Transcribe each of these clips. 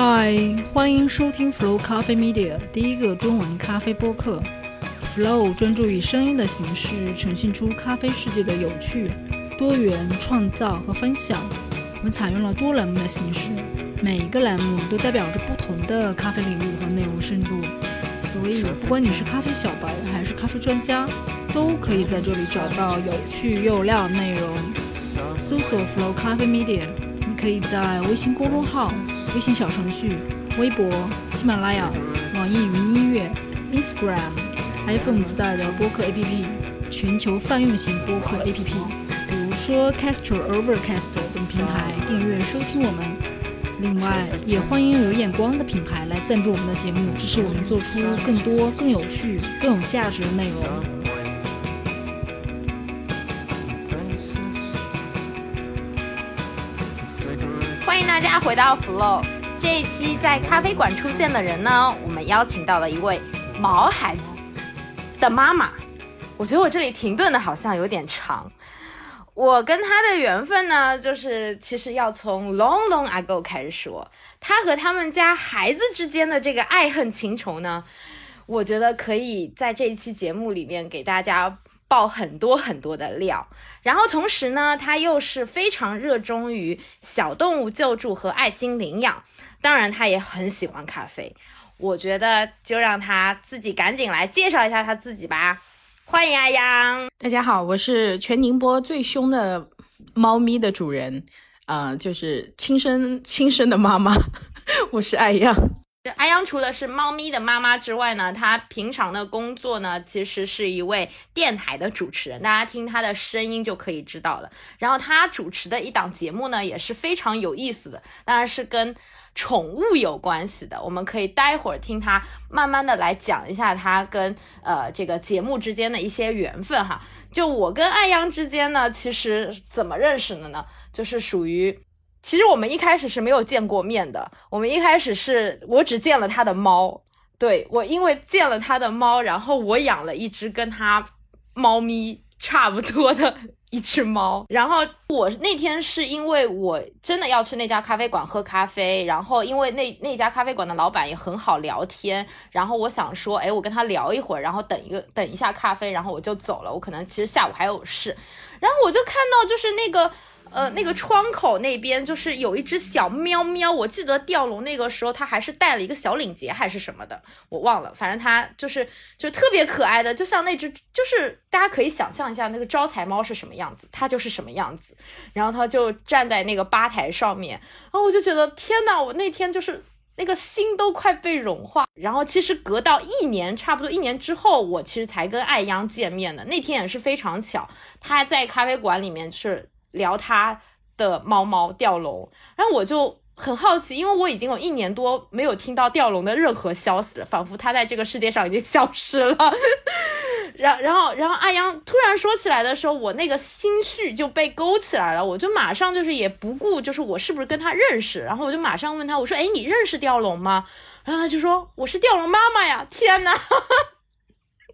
嗨，欢迎收听 Flow 咖啡 Media 第一个中文咖啡播客。Flow 专注以声音的形式呈现出咖啡世界的有趣、多元、创造和分享。我们采用了多栏目的形式，每一个栏目都代表着不同的咖啡领域和内容深度。所以，不管你是咖啡小白还是咖啡专家，都可以在这里找到有趣又有料的内容。搜索 Flow 咖啡 Media，你可以在微信公众号、微信小程序、微博、喜马拉雅、网易云音乐、Instagram、iPhone 自带的播客 APP、全球泛用型播客 APP，比如说 Castro、Overcast 等平台订阅收听我们。另外，也欢迎有眼光的品牌来赞助我们的节目，支持我们做出更多、更有趣、更有价值的内容。大家回到 Flow。这一期在咖啡馆出现的人呢，我们邀请到了一位毛孩子的妈妈。我觉得我这里停顿的好像有点长。我跟他的缘分呢，就是其实要从 long long ago 开始说。他和他们家孩子之间的这个爱恨情仇呢，我觉得可以在这一期节目里面给大家爆很多很多的料。然后同时呢，他又是非常热衷于小动物救助和爱心领养，当然他也很喜欢咖啡。我觉得就让他自己赶紧来介绍一下他自己吧。欢迎阿阳，大家好，我是全宁波最凶的猫咪的主人，呃，就是亲生亲生的妈妈，我是爱阳。阿央除了是猫咪的妈妈之外呢，她平常的工作呢，其实是一位电台的主持人，大家听她的声音就可以知道了。然后她主持的一档节目呢，也是非常有意思的，当然是跟。宠物有关系的，我们可以待会儿听她慢慢的来讲一下她跟呃这个节目之间的一些缘分哈。就我跟爱央之间呢，其实怎么认识的呢？就是属于，其实我们一开始是没有见过面的。我们一开始是我只见了他的猫，对我因为见了他的猫，然后我养了一只跟他猫咪 差不多的。一只猫，然后我那天是因为我真的要去那家咖啡馆喝咖啡，然后因为那那家咖啡馆的老板也很好聊天，然后我想说，哎，我跟他聊一会儿，然后等一个等一下咖啡，然后我就走了。我可能其实下午还有事，然后我就看到就是那个。呃，那个窗口那边就是有一只小喵喵，我记得吊龙那个时候它还是带了一个小领结还是什么的，我忘了，反正它就是就特别可爱的，就像那只，就是大家可以想象一下那个招财猫是什么样子，它就是什么样子，然后它就站在那个吧台上面，然后我就觉得天呐，我那天就是那个心都快被融化。然后其实隔到一年，差不多一年之后，我其实才跟爱央见面的，那天也是非常巧，他在咖啡馆里面是。聊他的猫猫吊龙，然后我就很好奇，因为我已经有一年多没有听到吊龙的任何消息了，仿佛他在这个世界上已经消失了。然然后然后阿阳突然说起来的时候，我那个心绪就被勾起来了，我就马上就是也不顾就是我是不是跟他认识，然后我就马上问他，我说，哎，你认识吊龙吗？然后他就说，我是吊龙妈妈呀！天呐！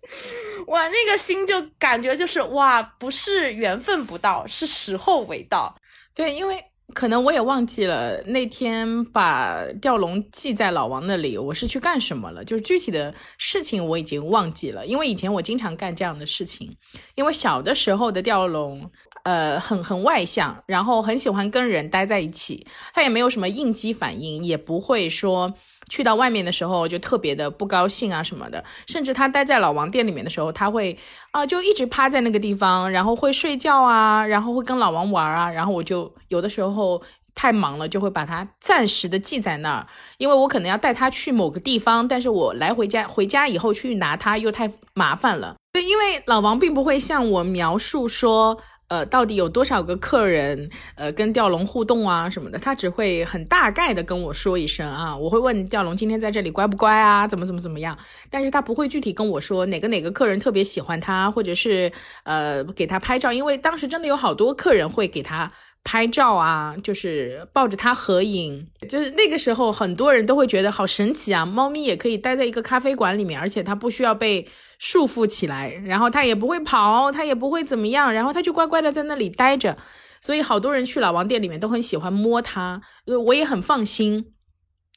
我那个心就感觉就是哇，不是缘分不到，是时候未到。对，因为可能我也忘记了那天把吊龙寄在老王那里，我是去干什么了？就是具体的事情我已经忘记了，因为以前我经常干这样的事情。因为小的时候的吊龙，呃，很很外向，然后很喜欢跟人待在一起，他也没有什么应激反应，也不会说。去到外面的时候就特别的不高兴啊什么的，甚至他待在老王店里面的时候，他会啊就一直趴在那个地方，然后会睡觉啊，然后会跟老王玩啊，然后我就有的时候太忙了，就会把他暂时的记在那儿，因为我可能要带他去某个地方，但是我来回家回家以后去拿他又太麻烦了，对，因为老王并不会向我描述说。呃，到底有多少个客人呃跟吊龙互动啊什么的？他只会很大概的跟我说一声啊，我会问吊龙今天在这里乖不乖啊，怎么怎么怎么样？但是他不会具体跟我说哪个哪个客人特别喜欢他，或者是呃给他拍照，因为当时真的有好多客人会给他。拍照啊，就是抱着它合影，就是那个时候很多人都会觉得好神奇啊！猫咪也可以待在一个咖啡馆里面，而且它不需要被束缚起来，然后它也不会跑，它也不会怎么样，然后它就乖乖的在那里待着。所以好多人去老王店里面都很喜欢摸它，呃，我也很放心。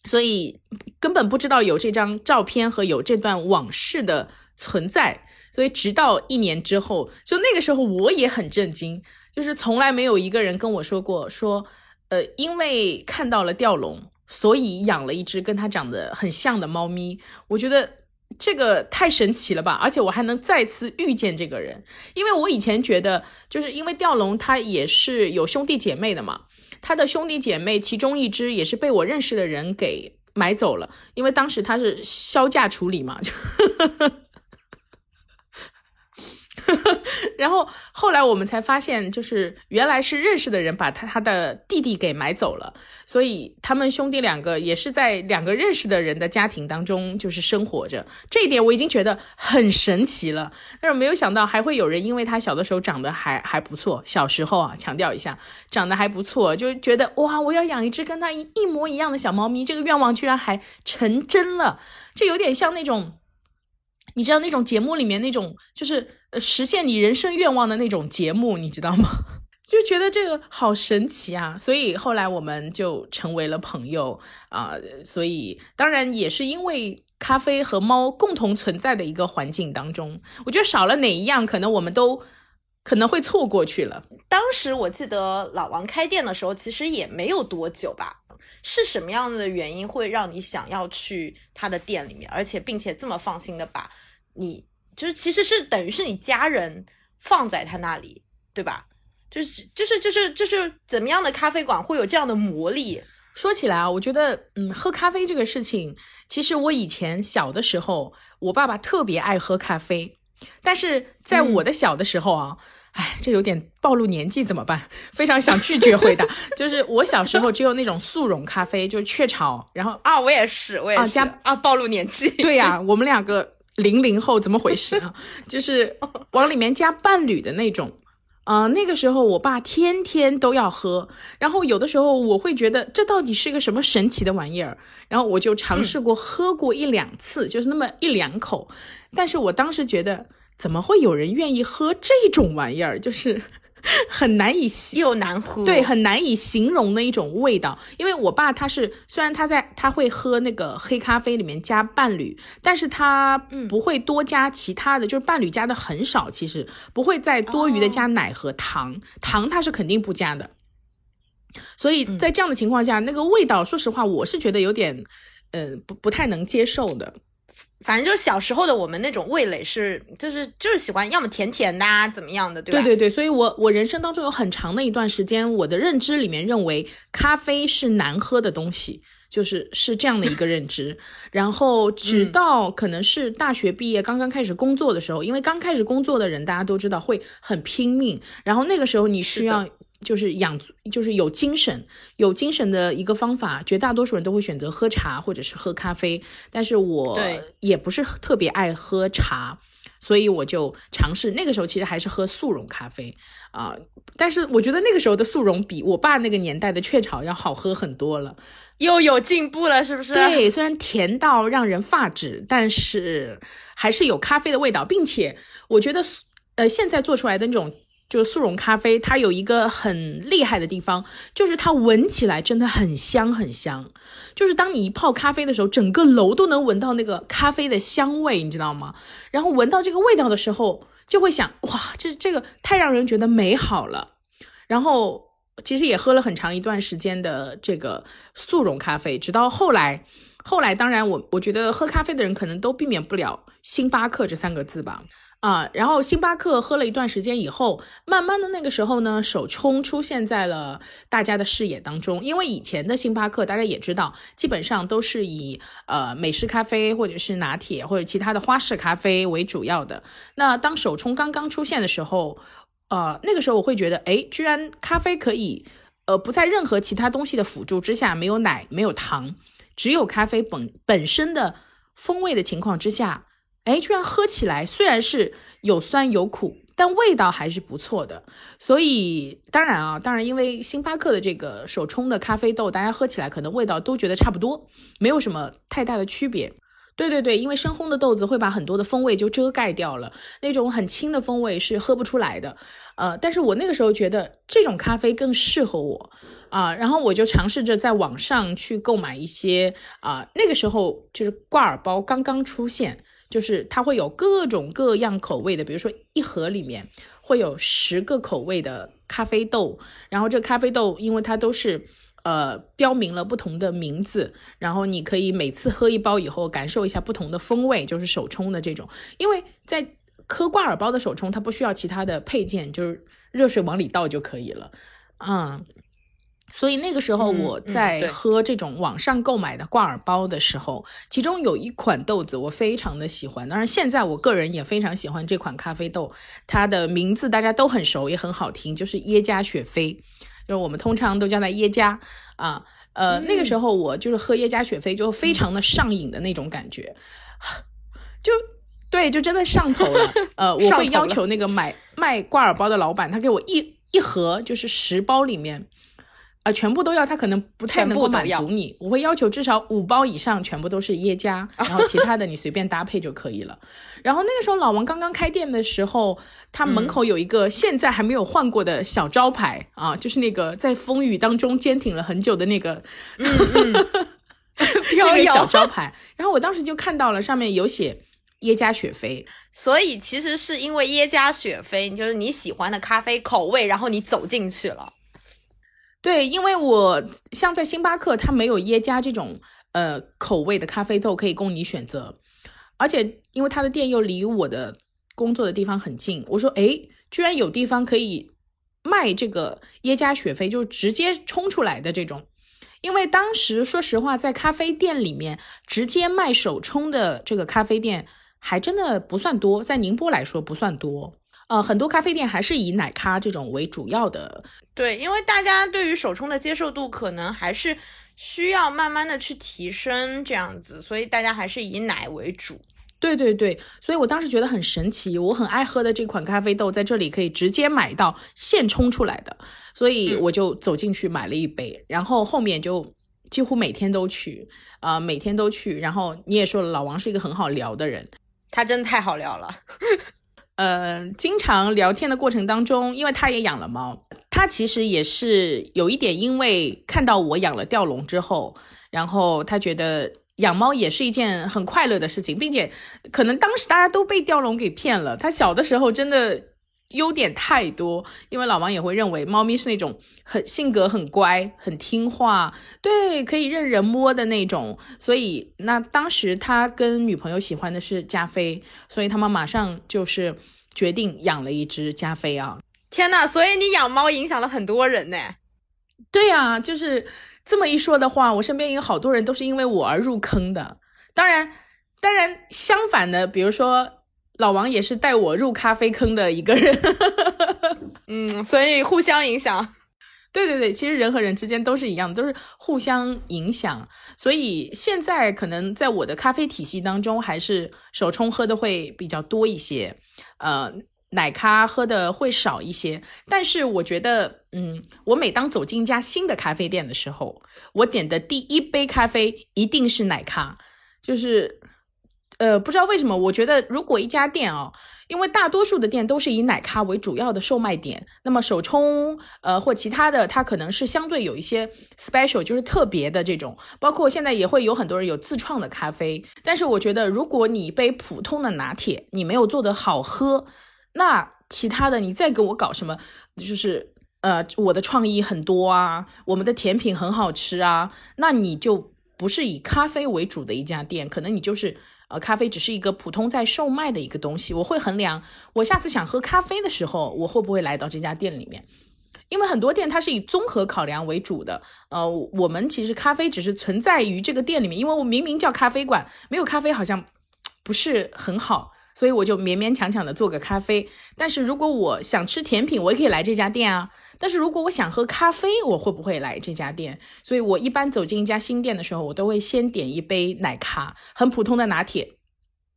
所以根本不知道有这张照片和有这段往事的存在。所以直到一年之后，就那个时候我也很震惊，就是从来没有一个人跟我说过说，呃，因为看到了吊龙，所以养了一只跟它长得很像的猫咪。我觉得这个太神奇了吧！而且我还能再次遇见这个人，因为我以前觉得，就是因为吊龙它也是有兄弟姐妹的嘛，它的兄弟姐妹其中一只也是被我认识的人给买走了，因为当时他是销价处理嘛，就。然后后来我们才发现，就是原来是认识的人把他他的弟弟给买走了，所以他们兄弟两个也是在两个认识的人的家庭当中就是生活着。这一点我已经觉得很神奇了，但是没有想到还会有人因为他小的时候长得还还不错，小时候啊强调一下长得还不错，就觉得哇我要养一只跟他一模一样的小猫咪，这个愿望居然还成真了，这有点像那种。你知道那种节目里面那种就是实现你人生愿望的那种节目，你知道吗？就觉得这个好神奇啊！所以后来我们就成为了朋友啊。所以当然也是因为咖啡和猫共同存在的一个环境当中，我觉得少了哪一样，可能我们都可能会错过去了。当时我记得老王开店的时候，其实也没有多久吧。是什么样的原因会让你想要去他的店里面，而且并且这么放心的把你就是其实是等于是你家人放在他那里，对吧？就是就是就是就是怎么样的咖啡馆会有这样的魔力？说起来啊，我觉得嗯，喝咖啡这个事情，其实我以前小的时候，我爸爸特别爱喝咖啡，但是在我的小的时候啊。哎，这有点暴露年纪怎么办？非常想拒绝回答。就是我小时候只有那种速溶咖啡，就是雀巢。然后啊，我也是，我也是加啊，暴露年纪。对呀，我们两个零零后怎么回事啊？就是往里面加伴侣的那种。啊，那个时候我爸天天都要喝，然后有的时候我会觉得这到底是个什么神奇的玩意儿，然后我就尝试过喝过一两次，就是那么一两口，但是我当时觉得。怎么会有人愿意喝这种玩意儿？就是很难以又难喝，对，很难以形容的一种味道。因为我爸他是虽然他在他会喝那个黑咖啡里面加伴侣，但是他不会多加其他的，就是伴侣加的很少，其实不会再多余的加奶和糖，糖他是肯定不加的。所以在这样的情况下，那个味道，说实话，我是觉得有点，呃，不不太能接受的。反正就是小时候的我们那种味蕾是，就是就是喜欢要么甜甜的啊，怎么样的，对吧？对对对，所以我我人生当中有很长的一段时间，我的认知里面认为咖啡是难喝的东西，就是是这样的一个认知。然后直到可能是大学毕业刚刚开始工作的时候，因为刚开始工作的人大家都知道会很拼命，然后那个时候你需要。就是养，就是有精神，有精神的一个方法。绝大多数人都会选择喝茶或者是喝咖啡，但是我也不是特别爱喝茶，所以我就尝试。那个时候其实还是喝速溶咖啡啊，但是我觉得那个时候的速溶比我爸那个年代的雀巢要好喝很多了，又有进步了，是不是？对，虽然甜到让人发指，但是还是有咖啡的味道，并且我觉得，呃，现在做出来的那种。就是速溶咖啡，它有一个很厉害的地方，就是它闻起来真的很香很香。就是当你一泡咖啡的时候，整个楼都能闻到那个咖啡的香味，你知道吗？然后闻到这个味道的时候，就会想，哇，这这个太让人觉得美好了。然后其实也喝了很长一段时间的这个速溶咖啡，直到后来，后来当然我我觉得喝咖啡的人可能都避免不了星巴克这三个字吧。啊，然后星巴克喝了一段时间以后，慢慢的那个时候呢，手冲出现在了大家的视野当中。因为以前的星巴克大家也知道，基本上都是以呃美式咖啡或者是拿铁或者其他的花式咖啡为主要的。那当手冲刚刚出现的时候，呃，那个时候我会觉得，哎，居然咖啡可以，呃，不在任何其他东西的辅助之下，没有奶，没有糖，只有咖啡本本身的风味的情况之下。哎，居然喝起来虽然是有酸有苦，但味道还是不错的。所以当然啊，当然因为星巴克的这个手冲的咖啡豆，大家喝起来可能味道都觉得差不多，没有什么太大的区别。对对对，因为深烘的豆子会把很多的风味就遮盖掉了，那种很轻的风味是喝不出来的。呃，但是我那个时候觉得这种咖啡更适合我啊，然后我就尝试着在网上去购买一些啊，那个时候就是挂耳包刚刚出现。就是它会有各种各样口味的，比如说一盒里面会有十个口味的咖啡豆，然后这咖啡豆因为它都是呃标明了不同的名字，然后你可以每次喝一包以后感受一下不同的风味，就是手冲的这种，因为在喝挂耳包的手冲它不需要其他的配件，就是热水往里倒就可以了，嗯。所以那个时候我在喝这种网上购买的挂耳包的时候，其中有一款豆子我非常的喜欢。当然，现在我个人也非常喜欢这款咖啡豆，它的名字大家都很熟，也很好听，就是耶加雪菲，就是我们通常都叫它耶加啊。呃，那个时候我就是喝耶加雪菲就非常的上瘾的那种感觉，就对，就真的上头了。呃，我会要求那个买卖挂耳包的老板，他给我一一盒，就是十包里面。啊，全部都要，他可能不太能够满足你。我会要求至少五包以上，全部都是耶加，然后其他的你随便搭配就可以了。然后那个时候老王刚刚开店的时候，他门口有一个现在还没有换过的小招牌啊，就是那个在风雨当中坚挺了很久的那个嗯嗯 飘摇小招牌。然后我当时就看到了上面有写耶加雪菲，所以其实是因为耶加雪菲，就是你喜欢的咖啡口味，然后你走进去了。对，因为我像在星巴克，它没有耶加这种呃口味的咖啡豆可以供你选择，而且因为它的店又离我的工作的地方很近，我说哎，居然有地方可以卖这个耶加雪菲，就直接冲出来的这种。因为当时说实话，在咖啡店里面直接卖手冲的这个咖啡店还真的不算多，在宁波来说不算多。呃，很多咖啡店还是以奶咖这种为主要的。对，因为大家对于手冲的接受度可能还是需要慢慢的去提升，这样子，所以大家还是以奶为主。对对对，所以我当时觉得很神奇，我很爱喝的这款咖啡豆在这里可以直接买到现冲出来的，所以我就走进去买了一杯，然后后面就几乎每天都去，啊，每天都去。然后你也说了，老王是一个很好聊的人，他真的太好聊了。呃，经常聊天的过程当中，因为他也养了猫，他其实也是有一点，因为看到我养了吊龙之后，然后他觉得养猫也是一件很快乐的事情，并且可能当时大家都被吊龙给骗了，他小的时候真的。优点太多，因为老王也会认为猫咪是那种很性格很乖、很听话，对，可以任人摸的那种。所以那当时他跟女朋友喜欢的是加菲，所以他们马上就是决定养了一只加菲啊！天呐，所以你养猫影响了很多人呢？对呀，就是这么一说的话，我身边有好多人都是因为我而入坑的。当然，当然相反的，比如说。老王也是带我入咖啡坑的一个人，嗯，所以互相影响。对对对，其实人和人之间都是一样，都是互相影响。所以现在可能在我的咖啡体系当中，还是手冲喝的会比较多一些，呃，奶咖喝的会少一些。但是我觉得，嗯，我每当走进一家新的咖啡店的时候，我点的第一杯咖啡一定是奶咖，就是。呃，不知道为什么，我觉得如果一家店啊，因为大多数的店都是以奶咖为主要的售卖点，那么手冲呃或其他的，它可能是相对有一些 special，就是特别的这种。包括现在也会有很多人有自创的咖啡，但是我觉得如果你一杯普通的拿铁你没有做的好喝，那其他的你再给我搞什么，就是呃我的创意很多啊，我们的甜品很好吃啊，那你就不是以咖啡为主的一家店，可能你就是。呃，咖啡只是一个普通在售卖的一个东西。我会衡量，我下次想喝咖啡的时候，我会不会来到这家店里面？因为很多店它是以综合考量为主的。呃，我们其实咖啡只是存在于这个店里面，因为我明明叫咖啡馆，没有咖啡好像不是很好。所以我就勉勉强强的做个咖啡，但是如果我想吃甜品，我也可以来这家店啊。但是如果我想喝咖啡，我会不会来这家店？所以我一般走进一家新店的时候，我都会先点一杯奶咖，很普通的拿铁，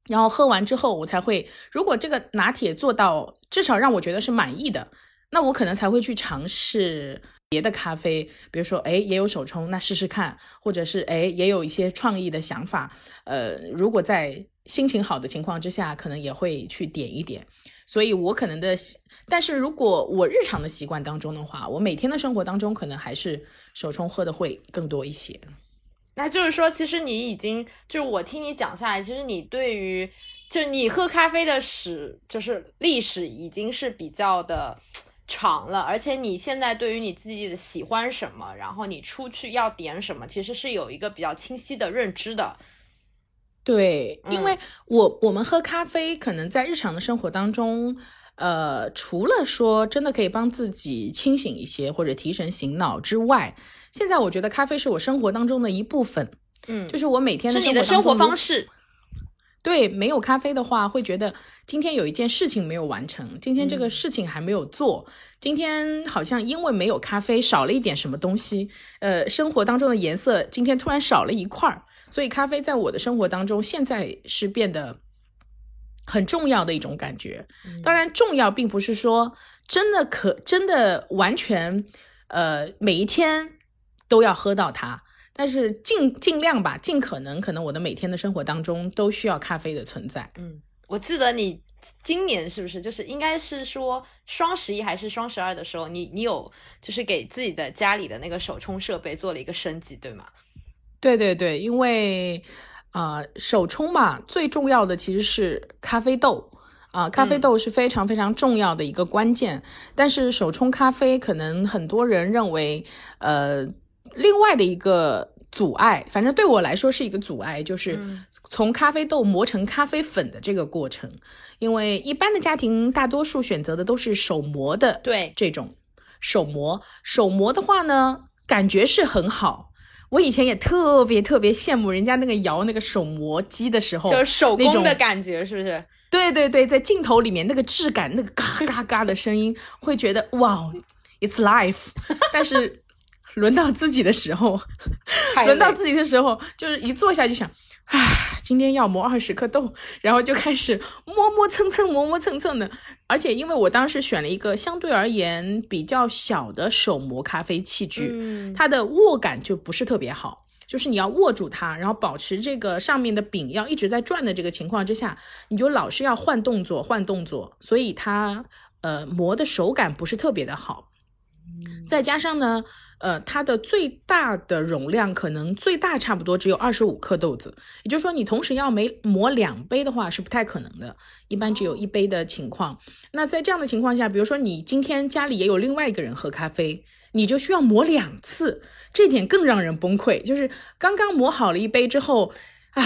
然后喝完之后，我才会，如果这个拿铁做到至少让我觉得是满意的，那我可能才会去尝试别的咖啡，比如说哎也有手冲，那试试看，或者是哎也有一些创意的想法，呃，如果在心情好的情况之下，可能也会去点一点。所以我可能的，但是如果我日常的习惯当中的话，我每天的生活当中可能还是手冲喝的会更多一些。那就是说，其实你已经就是我听你讲下来，其实你对于就是你喝咖啡的史，就是历史已经是比较的长了，而且你现在对于你自己的喜欢什么，然后你出去要点什么，其实是有一个比较清晰的认知的。对，因为我我们喝咖啡，可能在日常的生活当中，呃，除了说真的可以帮自己清醒一些或者提神醒脑之外，现在我觉得咖啡是我生活当中的一部分。嗯，就是我每天是你的生活方式。对，没有咖啡的话，会觉得今天有一件事情没有完成，今天这个事情还没有做，今天好像因为没有咖啡少了一点什么东西，呃，生活当中的颜色今天突然少了一块儿。所以咖啡在我的生活当中，现在是变得很重要的一种感觉。当然，重要并不是说真的可真的完全，呃，每一天都要喝到它。但是尽尽量吧，尽可能，可能我的每天的生活当中都需要咖啡的存在。嗯，我记得你今年是不是就是应该是说双十一还是双十二的时候，你你有就是给自己的家里的那个手冲设备做了一个升级，对吗？对对对，因为啊，手冲嘛，最重要的其实是咖啡豆啊，咖啡豆是非常非常重要的一个关键。但是手冲咖啡，可能很多人认为，呃，另外的一个阻碍，反正对我来说是一个阻碍，就是从咖啡豆磨成咖啡粉的这个过程。因为一般的家庭，大多数选择的都是手磨的，对这种手磨，手磨的话呢，感觉是很好。我以前也特别特别羡慕人家那个摇那个手磨机的时候，就是手工的感觉，是不是？对对对，在镜头里面那个质感，那个嘎嘎嘎的声音，会觉得哇，it's life。但是轮到自己的时候，轮到自己的时候，就是一坐下就想。唉，今天要磨二十颗豆，然后就开始磨磨蹭蹭，磨磨蹭蹭的。而且因为我当时选了一个相对而言比较小的手磨咖啡器具，它的握感就不是特别好，就是你要握住它，然后保持这个上面的柄要一直在转的这个情况之下，你就老是要换动作换动作，所以它呃磨的手感不是特别的好。再加上呢。呃，它的最大的容量可能最大差不多只有二十五克豆子，也就是说你同时要每磨两杯的话是不太可能的，一般只有一杯的情况。那在这样的情况下，比如说你今天家里也有另外一个人喝咖啡，你就需要磨两次，这点更让人崩溃。就是刚刚磨好了一杯之后。啊，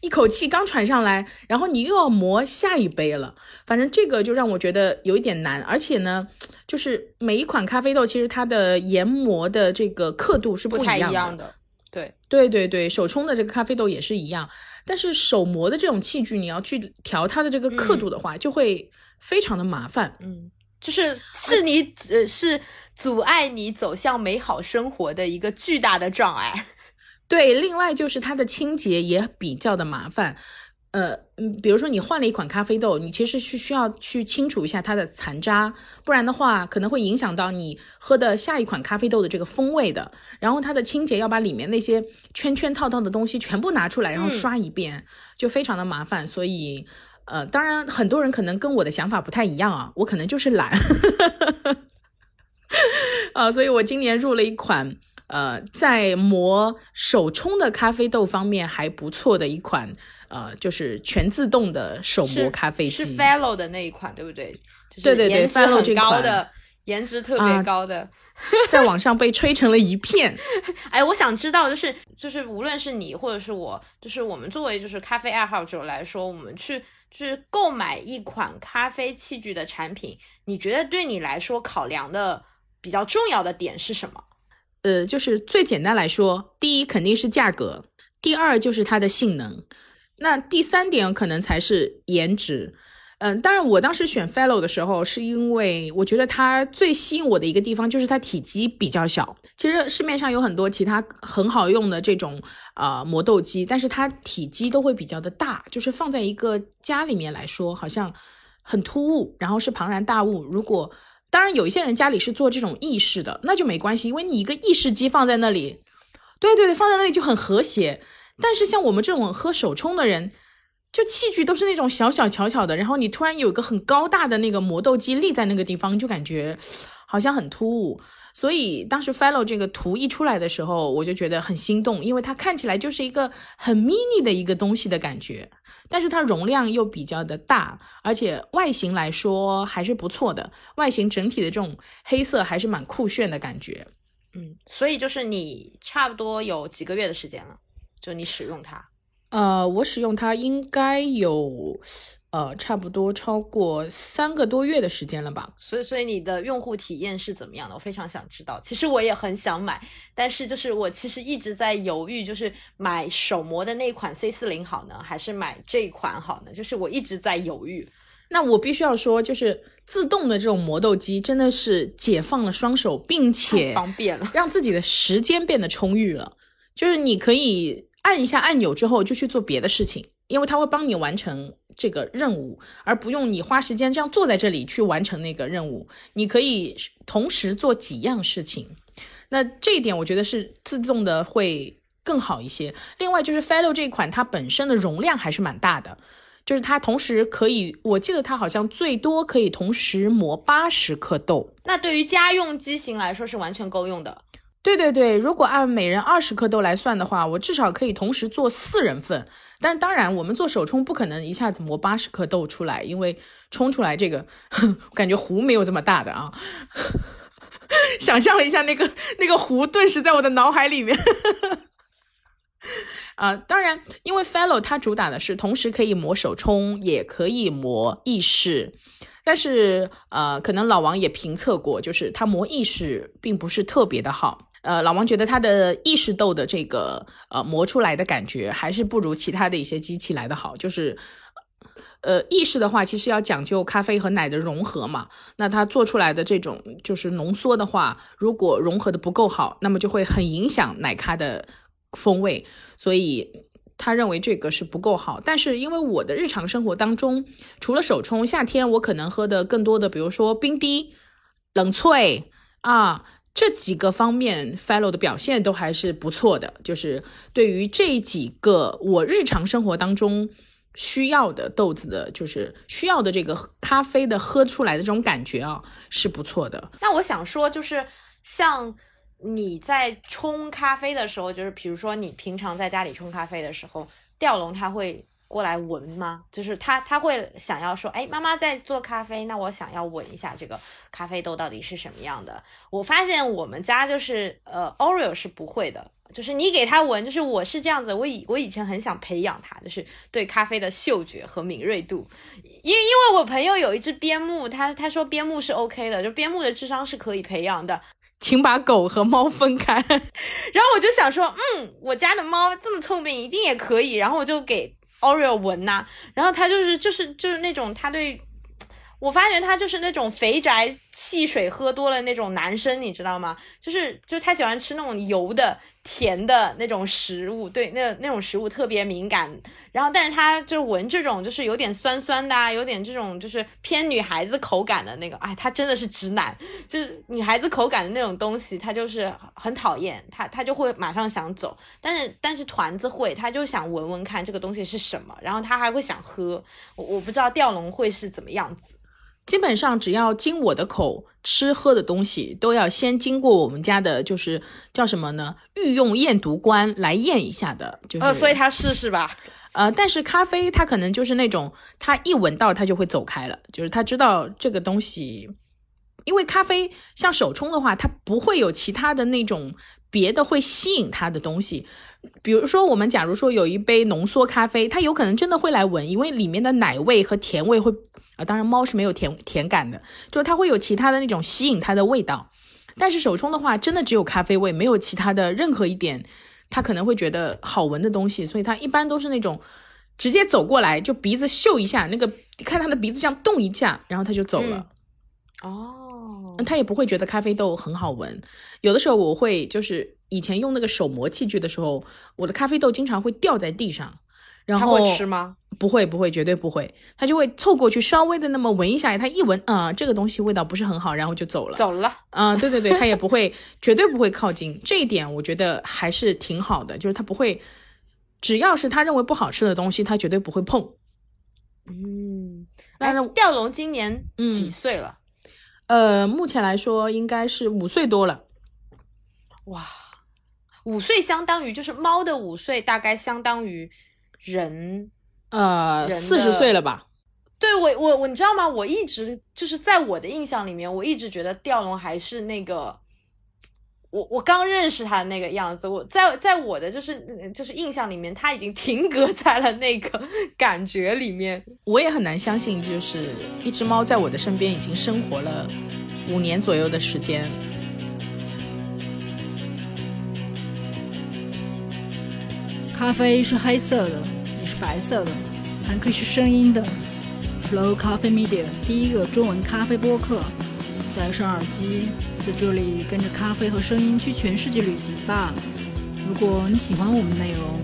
一口气刚喘上来，然后你又要磨下一杯了，反正这个就让我觉得有一点难，而且呢，就是每一款咖啡豆其实它的研磨的这个刻度是不太一样的。对对对对，手冲的这个咖啡豆也是一样，但是手磨的这种器具，你要去调它的这个刻度的话，就会非常的麻烦。嗯，就是是你呃是阻碍你走向美好生活的一个巨大的障碍。对，另外就是它的清洁也比较的麻烦，呃，嗯，比如说你换了一款咖啡豆，你其实是需要去清除一下它的残渣，不然的话可能会影响到你喝的下一款咖啡豆的这个风味的。然后它的清洁要把里面那些圈圈套套的东西全部拿出来，然后刷一遍，就非常的麻烦。所以，呃，当然很多人可能跟我的想法不太一样啊，我可能就是懒，啊，所以我今年入了一款。呃，在磨手冲的咖啡豆方面还不错的一款，呃，就是全自动的手磨咖啡机，是 Fellow 的那一款，对不对？对对对，Fellow 这款的颜值特别高的，在网上被吹成了一片。哎，我想知道，就是就是无论是你或者是我，就是我们作为就是咖啡爱好者来说，我们去就是购买一款咖啡器具的产品，你觉得对你来说考量的比较重要的点是什么？呃，就是最简单来说，第一肯定是价格，第二就是它的性能，那第三点可能才是颜值。嗯，当然我当时选 Fellow 的时候，是因为我觉得它最吸引我的一个地方就是它体积比较小。其实市面上有很多其他很好用的这种啊磨豆机，但是它体积都会比较的大，就是放在一个家里面来说，好像很突兀，然后是庞然大物。如果当然，有一些人家里是做这种意式的，那就没关系，因为你一个意式机放在那里，对对对，放在那里就很和谐。但是像我们这种喝手冲的人，就器具都是那种小小巧巧的，然后你突然有一个很高大的那个磨豆机立在那个地方，就感觉好像很突兀。所以当时 Fellow 这个图一出来的时候，我就觉得很心动，因为它看起来就是一个很 mini 的一个东西的感觉，但是它容量又比较的大，而且外形来说还是不错的，外形整体的这种黑色还是蛮酷炫的感觉。嗯，所以就是你差不多有几个月的时间了，就你使用它。呃，我使用它应该有。呃，差不多超过三个多月的时间了吧。所以，所以你的用户体验是怎么样的？我非常想知道。其实我也很想买，但是就是我其实一直在犹豫，就是买手磨的那款 C 四零好呢，还是买这款好呢？就是我一直在犹豫。那我必须要说，就是自动的这种磨豆机真的是解放了双手，并且方便了，让自己的时间变得充裕了。就是你可以按一下按钮之后就去做别的事情，因为它会帮你完成。这个任务，而不用你花时间这样坐在这里去完成那个任务，你可以同时做几样事情。那这一点我觉得是自动的会更好一些。另外就是 Fellow 这一款，它本身的容量还是蛮大的，就是它同时可以，我记得它好像最多可以同时磨八十克豆。那对于家用机型来说是完全够用的。对对对，如果按每人二十克豆来算的话，我至少可以同时做四人份。但当然，我们做手冲不可能一下子磨八十克豆出来，因为冲出来这个，我感觉壶没有这么大的啊。想象了一下那个那个壶，顿时在我的脑海里面。啊，当然，因为 Fellow 它主打的是同时可以磨手冲，也可以磨意式，但是呃，可能老王也评测过，就是它磨意式并不是特别的好。呃，老王觉得它的意式豆的这个呃磨出来的感觉还是不如其他的一些机器来的好。就是，呃，意式的话其实要讲究咖啡和奶的融合嘛，那它做出来的这种就是浓缩的话，如果融合的不够好，那么就会很影响奶咖的风味。所以他认为这个是不够好。但是因为我的日常生活当中，除了手冲，夏天我可能喝的更多的，比如说冰滴、冷萃啊。这几个方面，Fellow 的表现都还是不错的。就是对于这几个我日常生活当中需要的豆子的，就是需要的这个咖啡的喝出来的这种感觉啊，是不错的。那我想说，就是像你在冲咖啡的时候，就是比如说你平常在家里冲咖啡的时候，吊龙它会。过来闻吗？就是他他会想要说，哎，妈妈在做咖啡，那我想要闻一下这个咖啡豆到底是什么样的。我发现我们家就是呃，Oreo 是不会的，就是你给他闻，就是我是这样子。我以我以前很想培养他，就是对咖啡的嗅觉和敏锐度，因因为我朋友有一只边牧，他他说边牧是 OK 的，就边牧的智商是可以培养的，请把狗和猫分开。然后我就想说，嗯，我家的猫这么聪明，一定也可以。然后我就给。Oreo 闻呐，然后他就是就是就是那种他对我发觉他就是那种肥宅汽水喝多了那种男生，你知道吗？就是就是他喜欢吃那种油的。甜的那种食物，对那那种食物特别敏感，然后但是他就闻这种就是有点酸酸的，啊，有点这种就是偏女孩子口感的那个，哎，他真的是直男，就是女孩子口感的那种东西，他就是很讨厌，他他就会马上想走。但是但是团子会，他就想闻闻看这个东西是什么，然后他还会想喝。我我不知道吊龙会是怎么样子。基本上只要经我的口，吃喝的东西都要先经过我们家的，就是叫什么呢？御用验毒官来验一下的，就是。呃，所以他试试吧。呃，但是咖啡他可能就是那种，他一闻到他就会走开了，就是他知道这个东西，因为咖啡像手冲的话，它不会有其他的那种别的会吸引他的东西。比如说，我们假如说有一杯浓缩咖啡，它有可能真的会来闻，因为里面的奶味和甜味会。啊，当然猫是没有甜甜感的，就是它会有其他的那种吸引它的味道，但是手冲的话，真的只有咖啡味，没有其他的任何一点，它可能会觉得好闻的东西，所以它一般都是那种直接走过来就鼻子嗅一下，那个看它的鼻子这样动一下，然后它就走了。哦，它也不会觉得咖啡豆很好闻。有的时候我会就是以前用那个手磨器具的时候，我的咖啡豆经常会掉在地上。然后他会吃吗？不会，不会，绝对不会。他就会凑过去，稍微的那么闻一下，他一闻，啊、这个东西味道不是很好，然后就走了。走了。啊、对对对，他也不会，绝对不会靠近。这一点我觉得还是挺好的，就是他不会，只要是他认为不好吃的东西，他绝对不会碰。嗯，当然哎吊龙今年嗯几岁了？呃，目前来说应该是五岁多了。哇，五岁相当于就是猫的五岁，大概相当于人。呃，四十岁了吧？对我我我，你知道吗？我一直就是在我的印象里面，我一直觉得吊龙还是那个。我我刚认识他的那个样子，我在在我的就是就是印象里面，他已经停格在了那个 感觉里面。我也很难相信，就是一只猫在我的身边已经生活了五年左右的时间。咖啡是黑色的，白色的，还可以是声音的。Flow Coffee Media 第一个中文咖啡播客，戴上耳机，在这里跟着咖啡和声音去全世界旅行吧。如果你喜欢我们的内容，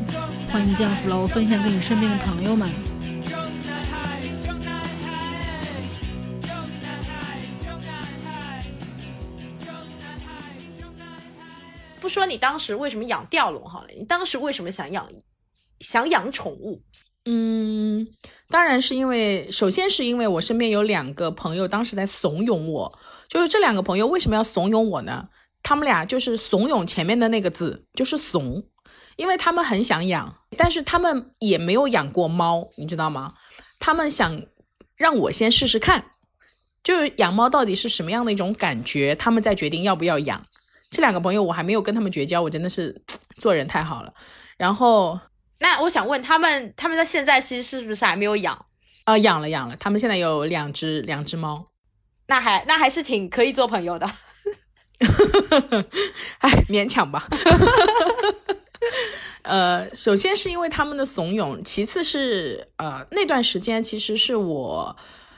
欢迎将 Flow 分享给你身边的朋友们。不说你当时为什么养吊龙好了，你当时为什么想养想养宠物？嗯，当然是因为，首先是因为我身边有两个朋友当时在怂恿我，就是这两个朋友为什么要怂恿我呢？他们俩就是怂恿前面的那个字就是怂，因为他们很想养，但是他们也没有养过猫，你知道吗？他们想让我先试试看，就是养猫到底是什么样的一种感觉，他们再决定要不要养。这两个朋友我还没有跟他们绝交，我真的是 做人太好了。然后那我想问他们，他们在现在其实是不是还没有养？呃，养了养了，他们现在有两只两只猫，那还那还是挺可以做朋友的。哎，勉强吧。呃，首先是因为他们的怂恿，其次是呃那段时间其实是我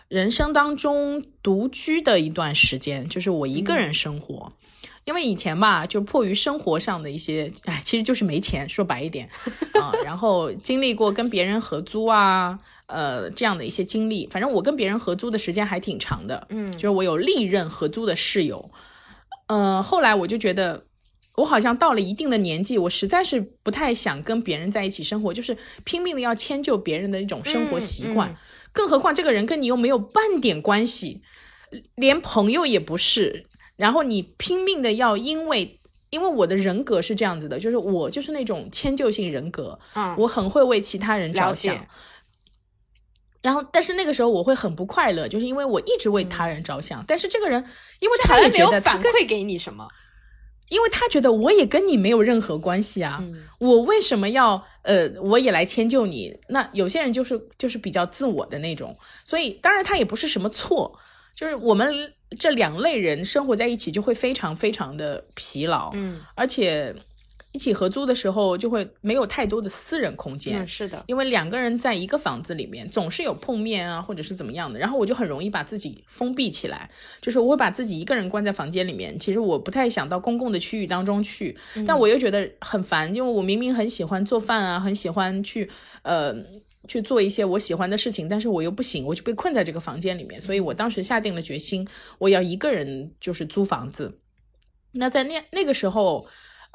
人生当中独居的一段时间，就是我一个人生活。因为以前吧，就迫于生活上的一些，哎，其实就是没钱，说白一点 啊、然后经历过跟别人合租啊，呃，这样的一些经历。反正我跟别人合租的时间还挺长的，嗯就是我有历任合租的室友。呃，后来我就觉得，我好像到了一定的年纪，我实在是不太想跟别人在一起生活，就是拼命的要迁就别人的一种生活习惯。嗯嗯更何况这个人跟你又没有半点关系，连朋友也不是。然后你拼命的要因为。因为我的人格是这样子的，就是我就是那种迁就性人格，嗯，我很会为其他人着想。然后，但是那个时候我会很不快乐，就是因为我一直为他人着想，但是这个人，因为他也没有觉得他跟反馈给你什么。因为他觉得我也跟你没有任何关系啊，嗯我为什么要呃我也来迁就你？那有些人就是就是比较自我的那种，所以当然他也不是什么错，就是我们这两类人生活在一起就会非常非常的疲劳，嗯。而且一起合租的时候就会没有太多的私人空间，嗯，是的，因为两个人在一个房子里面，总是有碰面啊，或者是怎么样的，然后我就很容易把自己封闭起来，就是我会把自己一个人关在房间里面。其实我不太想到公共的区域当中去，但我又觉得很烦，因为我明明很喜欢做饭啊，很喜欢去呃去做一些我喜欢的事情，但是我又不行，我就被困在这个房间里面，所以我当时下定了决心，我要一个人就是租房子。那在那那个时候，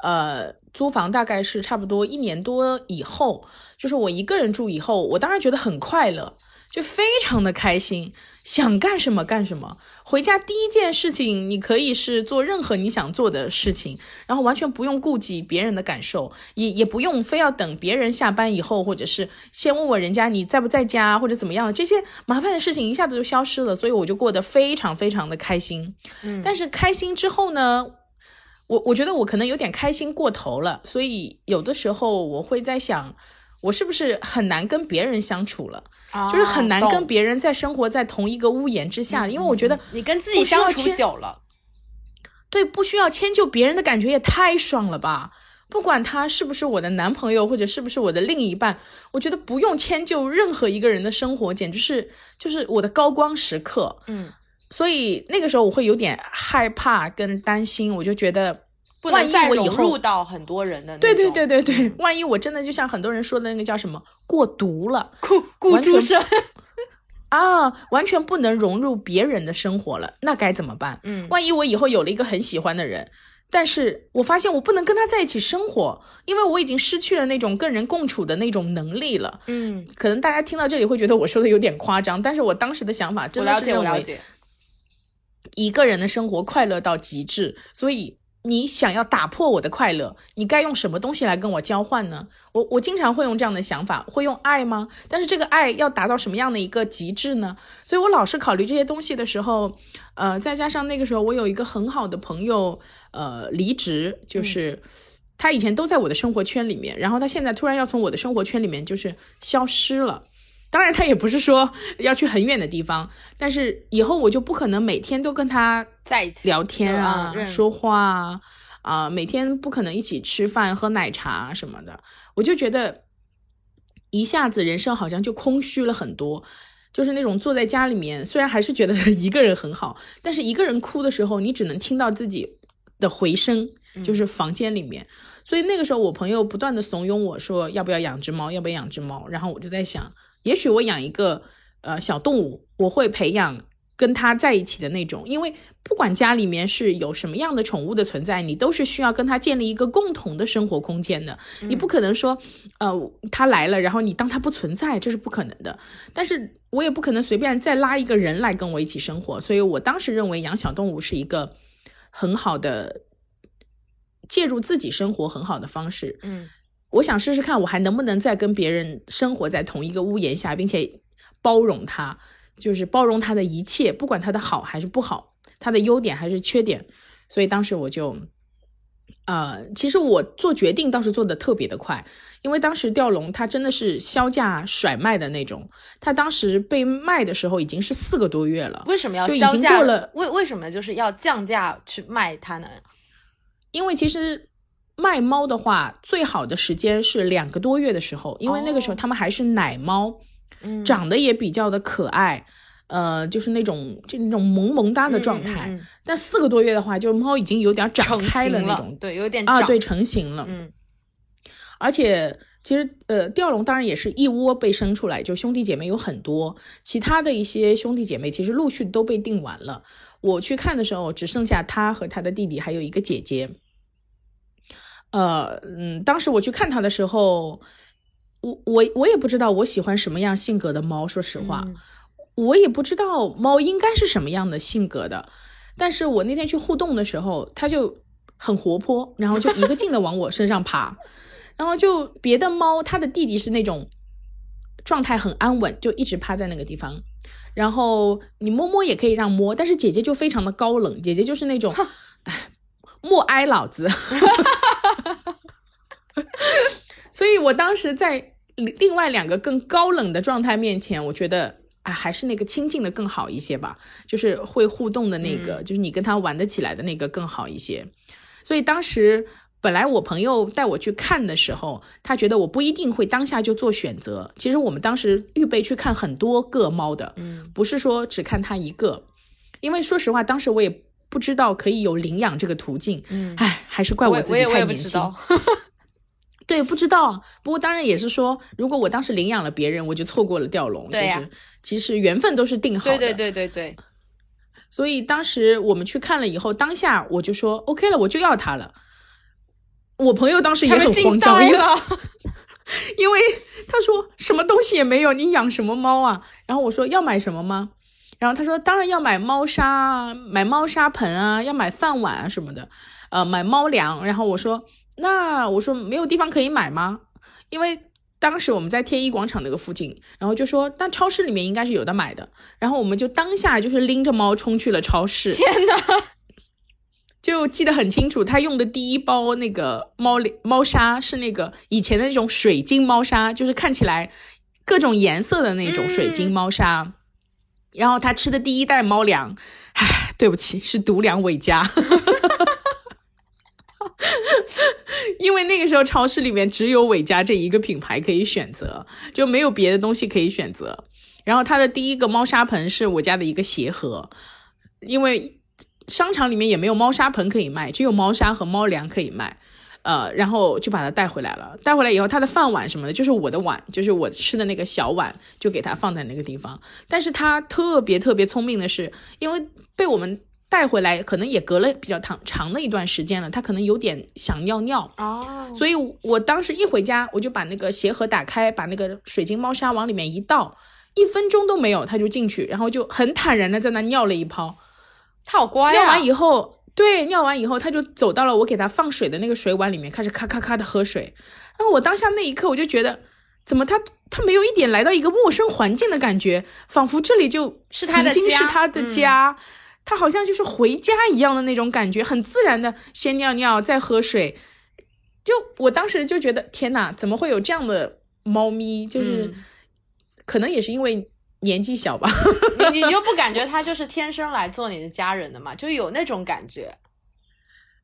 呃，租房大概是差不多一年多以后，就是我一个人住以后，我当然觉得很快乐，就非常的开心，想干什么干什么。回家第一件事情，你可以是做任何你想做的事情，然后完全不用顾及别人的感受，也也不用非要等别人下班以后，或者是先问问人家你在不在家或者怎么样，这些麻烦的事情一下子就消失了，所以我就过得非常非常的开心。嗯但是开心之后呢，我我觉得我可能有点开心过头了，所以有的时候我会在想，我是不是很难跟别人相处了，就是很难哦跟别人在生活在同一个屋檐之下，因为我觉得你跟自己相处久了，对不需要迁就别人的感觉也太爽了吧。不管他是不是我的男朋友，或者是不是我的另一半，我觉得不用迁就任何一个人的生活，简直是就是我的高光时刻。嗯，所以那个时候我会有点害怕跟担心，我就觉得不万一能再融我以后入到很多人的对对对对对，万一我真的就像很多人说的那个叫什么过毒了顾顾完全住生，啊，完全不能融入别人的生活了，那该怎么办？嗯万一我以后有了一个很喜欢的人，但是我发现我不能跟他在一起生活，因为我已经失去了那种跟人共处的那种能力了。嗯，可能大家听到这里会觉得我说的有点夸张，但是我当时的想法真的是认为了解，一个人的生活快乐到极致，所以你想要打破我的快乐，你该用什么东西来跟我交换呢？我我经常会用这样的想法，会用爱吗？但是这个爱要达到什么样的一个极致呢？所以我老是考虑这些东西的时候，呃，再加上那个时候我有一个很好的朋友，呃，离职，就是。他以前都在我的生活圈里面，然后他现在突然要从我的生活圈里面就是消失了。当然，他也不是说要去很远的地方，但是以后我就不可能每天都跟他在一起聊天就啊、说话啊，啊、每天不可能一起吃饭、喝奶茶什么的。我就觉得一下子人生好像就空虚了很多。就是那种坐在家里面，虽然还是觉得一个人很好，但是一个人哭的时候，你只能听到自己的回声，就是房间里面。所以那个时候，我朋友不断的怂恿我说，要不要养只猫，要不要养只猫。然后我就在想，也许我养一个呃小动物，我会培养跟它在一起的那种，因为不管家里面是有什么样的宠物的存在，你都是需要跟它建立一个共同的生活空间的。你不可能说，呃，它来了，然后你当它不存在，这是不可能的。但是我也不可能随便再拉一个人来跟我一起生活，所以我当时认为养小动物是一个很好的介入自己生活很好的方式。嗯我想试试看，我还能不能再跟别人生活在同一个屋檐下，并且包容他，就是包容他的一切，不管他的好还是不好，他的优点还是缺点。所以当时我就，呃，其实我做决定倒是做的特别的快，因为当时吊龙它真的是销价甩卖的那种，它当时被卖的时候已经是四个多月了。为什么要就已经销价？过了为为什么就是要降价去卖它呢？因为其实卖猫的话，最好的时间是两个多月的时候，因为那个时候哦它们还是奶猫，嗯，长得也比较的可爱，呃，就是那种就那种萌萌哒的状态。嗯嗯嗯但四个多月的话，就猫已经有点长开了那种对，有点啊，长对，成型了。嗯而且其实呃，吊笼当然也是一窝被生出来，就兄弟姐妹有很多，其他的一些兄弟姐妹其实陆续都被定完了。我去看的时候，只剩下他和他的弟弟，还有一个姐姐。呃，嗯，当时我去看他的时候，我我我也不知道我喜欢什么样性格的猫，说实话，嗯我也不知道猫应该是什么样的性格的。但是我那天去互动的时候，它就很活泼，然后就一个劲的往我身上爬，然后就别的猫，它的弟弟是那种状态很安稳，就一直趴在那个地方。然后你摸摸也可以让摸，但是姐姐就非常的高冷，姐姐就是那种，哎，莫挨老子。所以我当时在另另外两个更高冷的状态面前，我觉得啊，还是那个亲近的更好一些吧，就是会互动的那个，就是你跟他玩得起来的那个更好一些。所以当时本来我朋友带我去看的时候，他觉得我不一定会当下就做选择。其实我们当时预备去看很多个猫的，嗯不是说只看他一个，因为说实话，当时我也不知道可以有领养这个途径。嗯，唉，还是怪我自己太年轻。对，不知道。不过当然也是说，如果我当时领养了别人，我就错过了吊龙。对呀就是其实缘分都是定好的。对对对对对，所以当时我们去看了以后，当下我就说 OK 了，我就要它了。我朋友当时也很慌张，因为，因为他说什么东西也没有，你养什么猫啊？然后我说要买什么吗？然后他说当然要买猫砂啊，买猫砂盆啊，要买饭碗啊什么的，呃，买猫粮。然后我说那我说没有地方可以买吗？因为当时我们在天一广场那个附近，然后就说那超市里面应该是有的买的。然后我们就当下就是拎着猫冲去了超市。天哪！就记得很清楚，他用的第一包那个猫粮猫砂是那个以前的那种水晶猫砂，就是看起来各种颜色的那种水晶猫砂。然后他吃的第一袋猫粮，唉，对不起，是独粮伟家。因为那个时候超市里面只有伟家这一个品牌可以选择，就没有别的东西可以选择。然后他的第一个猫砂盆是我家的一个鞋盒，因为商场里面也没有猫砂盆可以卖，只有猫砂和猫粮可以卖。呃，然后就把它带回来了。带回来以后，它的饭碗什么的，就是我的碗，就是我吃的那个小碗，就给它放在那个地方。但是它特别特别聪明的是，因为被我们带回来，可能也隔了比较长长的一段时间了，它可能有点想尿尿哦，所以我当时一回家，我就把那个鞋盒打开，把那个水晶猫砂往里面一倒，一分钟都没有，它就进去，然后就很坦然的在那尿了一泡。它好乖啊！尿完以后。对，尿完以后，他就走到了我给他放水的那个水碗里面，开始咔咔咔的喝水。然后我当下那一刻，我就觉得，怎么他他没有一点来到一个陌生环境的感觉，仿佛这里就是他的家，是他的家，他好像就是回家一样的那种感觉，很自然的先尿尿再喝水。就我当时就觉得，天哪，怎么会有这样的猫咪？就是可能也是因为。年纪小吧，你你就不感觉他就是天生来做你的家人的嘛？就有那种感觉。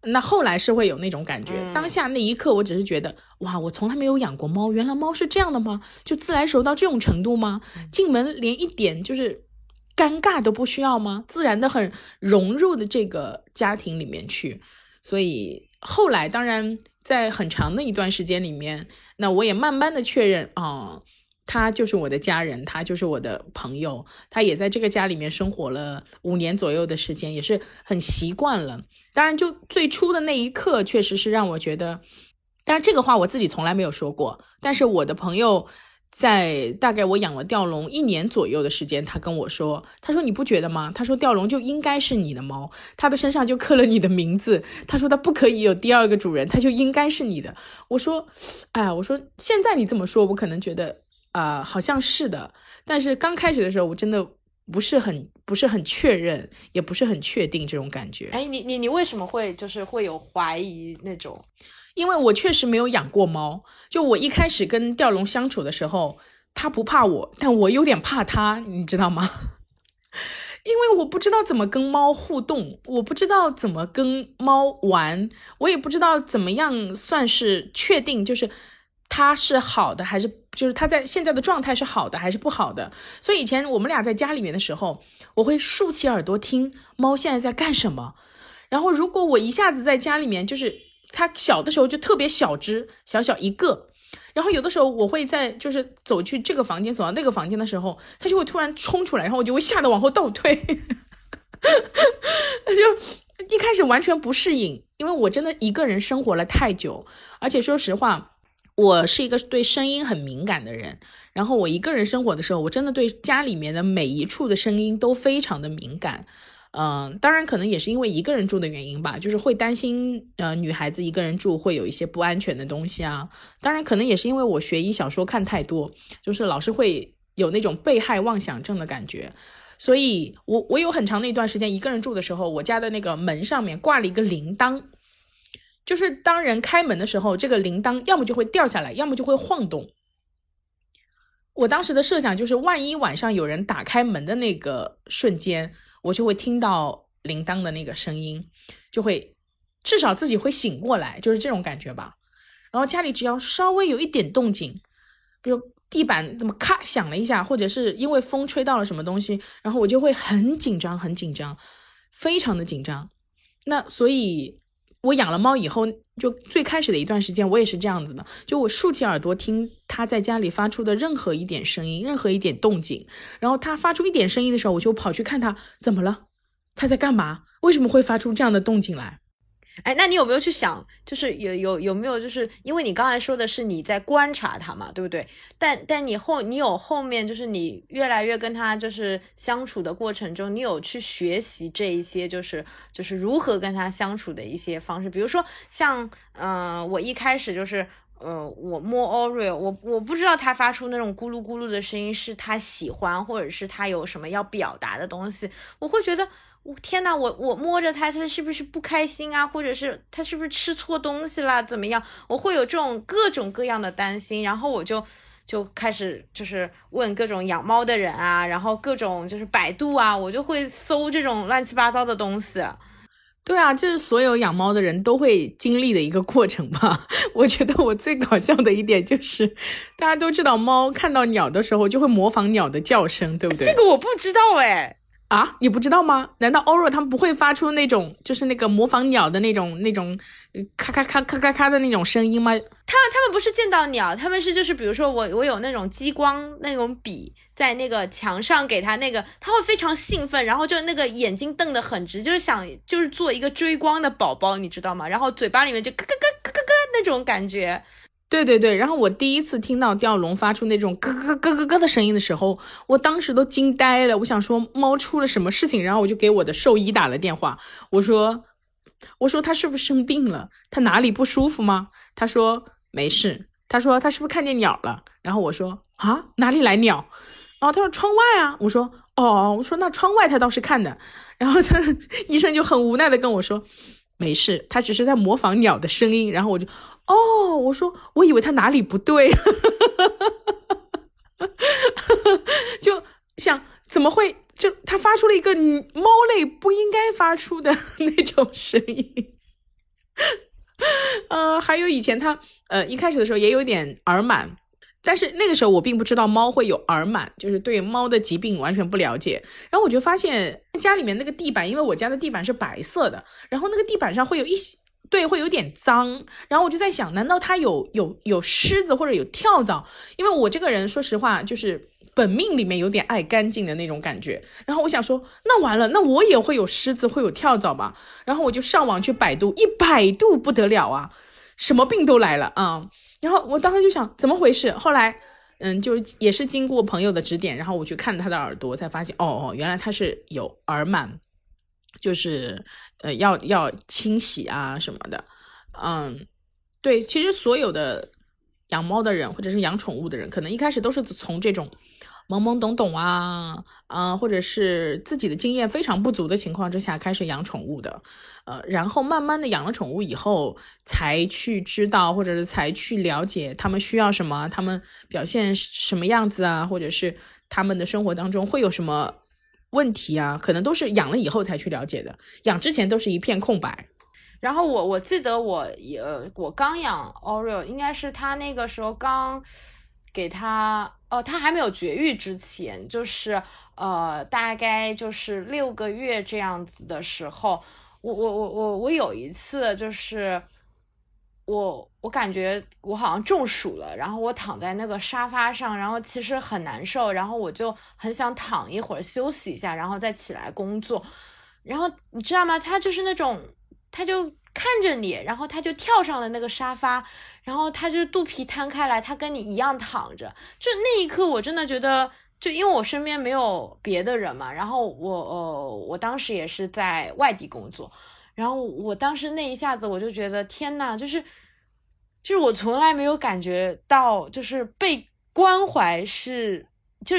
那后来是会有那种感觉，当下那一刻，我只是觉得哇，我从来没有养过猫，原来猫是这样的吗？就自来熟到这种程度吗？进门连一点就是尴尬都不需要吗？自然的很融入的这个家庭里面去。所以后来，当然在很长的一段时间里面，那我也慢慢的确认啊。他就是我的家人，他就是我的朋友，他也在这个家里面生活了五年左右的时间，也是很习惯了。当然，就最初的那一刻，确实是让我觉得，但是这个话我自己从来没有说过。但是我的朋友在大概我养了吊龙一年左右的时间，他跟我说，他说你不觉得吗？他说吊龙就应该是你的猫，它的身上就刻了你的名字。他说他不可以有第二个主人，他就应该是你的。我说，哎，我说现在你这么说，我可能觉得。啊，好像是的，但是刚开始的时候，我真的不是很不是很确认，也不是很确定这种感觉。哎，你你你为什么会就是会有怀疑那种？因为我确实没有养过猫，就我一开始跟吊龙相处的时候，它不怕我，但我有点怕它，你知道吗？因为我不知道怎么跟猫互动，我不知道怎么跟猫玩，我也不知道怎么样算是确定，就是。它是好的还是就是它在现在的状态是好的还是不好的？所以以前我们俩在家里面的时候，我会竖起耳朵听猫现在在干什么。然后如果我一下子在家里面，就是它小的时候就特别小只，小小一个。然后有的时候我会在就是走去这个房间，走到那个房间的时候，它就会突然冲出来，然后我就会吓得往后倒退。就一开始完全不适应，因为我真的一个人生活了太久，而且说实话。我是一个对声音很敏感的人，然后我一个人生活的时候，我真的对家里面的每一处的声音都非常的敏感。嗯，当然可能也是因为一个人住的原因吧，就是会担心，呃，女孩子一个人住会有一些不安全的东西啊。当然可能也是因为我学医小说看太多，就是老是会有那种被害妄想症的感觉，所以我我有很长的一段时间一个人住的时候，我家的那个门上面挂了一个铃铛。就是当人开门的时候，这个铃铛要么就会掉下来，要么就会晃动。我当时的设想就是，万一晚上有人打开门的那个瞬间，我就会听到铃铛的那个声音，就会至少自己会醒过来，就是这种感觉吧。然后家里只要稍微有一点动静，比如地板怎么咔响了一下，或者是因为风吹到了什么东西，然后我就会很紧张，很紧张，非常的紧张。那所以。我养了猫以后，就最开始的一段时间，我也是这样子的。就我竖起耳朵听它在家里发出的任何一点声音，任何一点动静，然后它发出一点声音的时候，我就跑去看它怎么了，它在干嘛，为什么会发出这样的动静来。哎，那你有没有去想，就是有有有没有，就是因为你刚才说的是你在观察他嘛，对不对？但但你后你有后面就是你越来越跟他就是相处的过程中，你有去学习这一些就是就是如何跟他相处的一些方式，比如说像嗯，我一开始就是呃，我摸 Oreo，我我不知道它发出那种咕噜咕噜的声音是它喜欢，或者是它有什么要表达的东西，我会觉得。我天呐，我我摸着它，它是不是不开心啊？或者是它是不是吃错东西啦？怎么样？我会有这种各种各样的担心，然后我就就开始就是问各种养猫的人啊，然后各种就是百度啊，我就会搜这种乱七八糟的东西。对啊，这是所有养猫的人都会经历的一个过程吧？我觉得我最搞笑的一点就是，大家都知道猫看到鸟的时候就会模仿鸟的叫声，对不对？这个我不知道哎。啊，你不知道吗？难道欧若他们不会发出那种就是那个模仿鸟的那种那种咔咔咔咔咔咔的那种声音吗？他他们不是见到鸟，他们是就是比如说我我有那种激光那种笔在那个墙上给他那个，他会非常兴奋，然后就那个眼睛瞪得很直，就是想就是做一个追光的宝宝，你知道吗？然后嘴巴里面就咯咯咯咯咯咯那种感觉。对对对，然后我第一次听到吊龙发出那种咯咯咯咯咯的声音的时候，我当时都惊呆了。我想说猫出了什么事情，然后我就给我的兽医打了电话，我说，我说它是不是生病了？它哪里不舒服吗？他说没事。他说他是不是看见鸟了？然后我说啊，哪里来鸟？然后他说窗外啊。我说哦，我说那窗外他倒是看的。然后他 医生就很无奈的跟我说。没事，他只是在模仿鸟的声音，然后我就，哦，我说我以为他哪里不对，就想怎么会就他发出了一个猫类不应该发出的 那种声音，呃，还有以前他呃一开始的时候也有点耳螨。但是那个时候我并不知道猫会有耳螨，就是对猫的疾病完全不了解。然后我就发现家里面那个地板，因为我家的地板是白色的，然后那个地板上会有一些，对，会有点脏。然后我就在想，难道它有有有虱子或者有跳蚤？因为我这个人说实话，就是本命里面有点爱干净的那种感觉。然后我想说，那完了，那我也会有虱子，会有跳蚤吧？然后我就上网去百度，一百度不得了啊，什么病都来了啊！然后我当时就想怎么回事，后来，嗯，就也是经过朋友的指点，然后我去看他的耳朵，才发现，哦哦，原来他是有耳螨，就是呃要要清洗啊什么的，嗯，对，其实所有的养猫的人或者是养宠物的人，可能一开始都是从这种。懵懵懂懂啊，啊，或者是自己的经验非常不足的情况之下开始养宠物的，呃，然后慢慢的养了宠物以后，才去知道或者是才去了解他们需要什么，他们表现什么样子啊，或者是他们的生活当中会有什么问题啊，可能都是养了以后才去了解的，养之前都是一片空白。然后我我记得我也我刚养 Oreo，应该是他那个时候刚。给他，哦，他还没有绝育之前，就是呃，大概就是六个月这样子的时候，我我我我我有一次就是我我感觉我好像中暑了，然后我躺在那个沙发上，然后其实很难受，然后我就很想躺一会儿休息一下，然后再起来工作，然后你知道吗？他就是那种，他就看着你，然后他就跳上了那个沙发。然后他就肚皮摊开来，他跟你一样躺着。就那一刻，我真的觉得，就因为我身边没有别的人嘛。然后我呃，我当时也是在外地工作。然后我当时那一下子，我就觉得天呐，就是就是我从来没有感觉到，就是被关怀是就。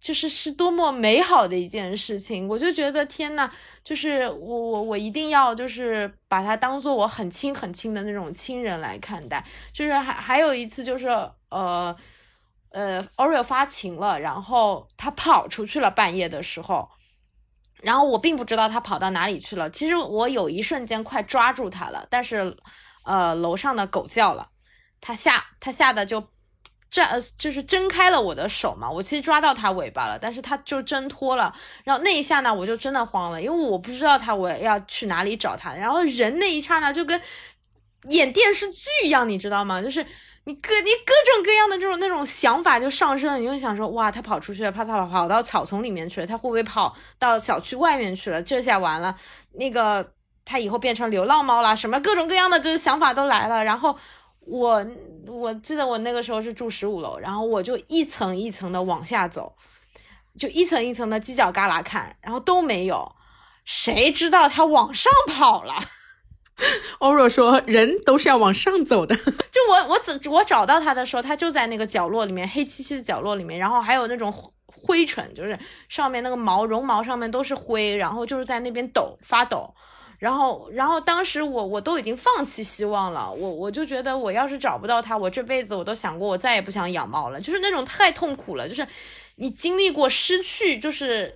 就是是多么美好的一件事情，我就觉得天呐，就是我我我一定要就是把它当做我很亲很亲的那种亲人来看待。就是还还有一次就是呃呃，Oreo 发情了，然后他跑出去了，半夜的时候，然后我并不知道他跑到哪里去了。其实我有一瞬间快抓住他了，但是呃楼上的狗叫了，他吓他吓得就。这就是挣开了我的手嘛，我其实抓到它尾巴了，但是它就挣脱了。然后那一下呢，我就真的慌了，因为我不知道它我要去哪里找它。然后人那一刹那就跟演电视剧一样，你知道吗？就是你各你各种各样的这种那种想法就上升了，你就想说哇，它跑出去了，怕它跑跑到草丛里面去了，它会不会跑到小区外面去了？这下完了，那个它以后变成流浪猫啦，什么各种各样的就是想法都来了，然后。我我记得我那个时候是住十五楼，然后我就一层一层的往下走，就一层一层的犄角旮旯看，然后都没有。谁知道它往上跑了？欧若说：“人都是要往上走的。”就我我找我找到他的时候，他就在那个角落里面，黑漆漆的角落里面，然后还有那种灰尘，就是上面那个毛绒毛上面都是灰，然后就是在那边抖发抖。然后，然后当时我我都已经放弃希望了，我我就觉得我要是找不到它，我这辈子我都想过我再也不想养猫了，就是那种太痛苦了，就是你经历过失去，就是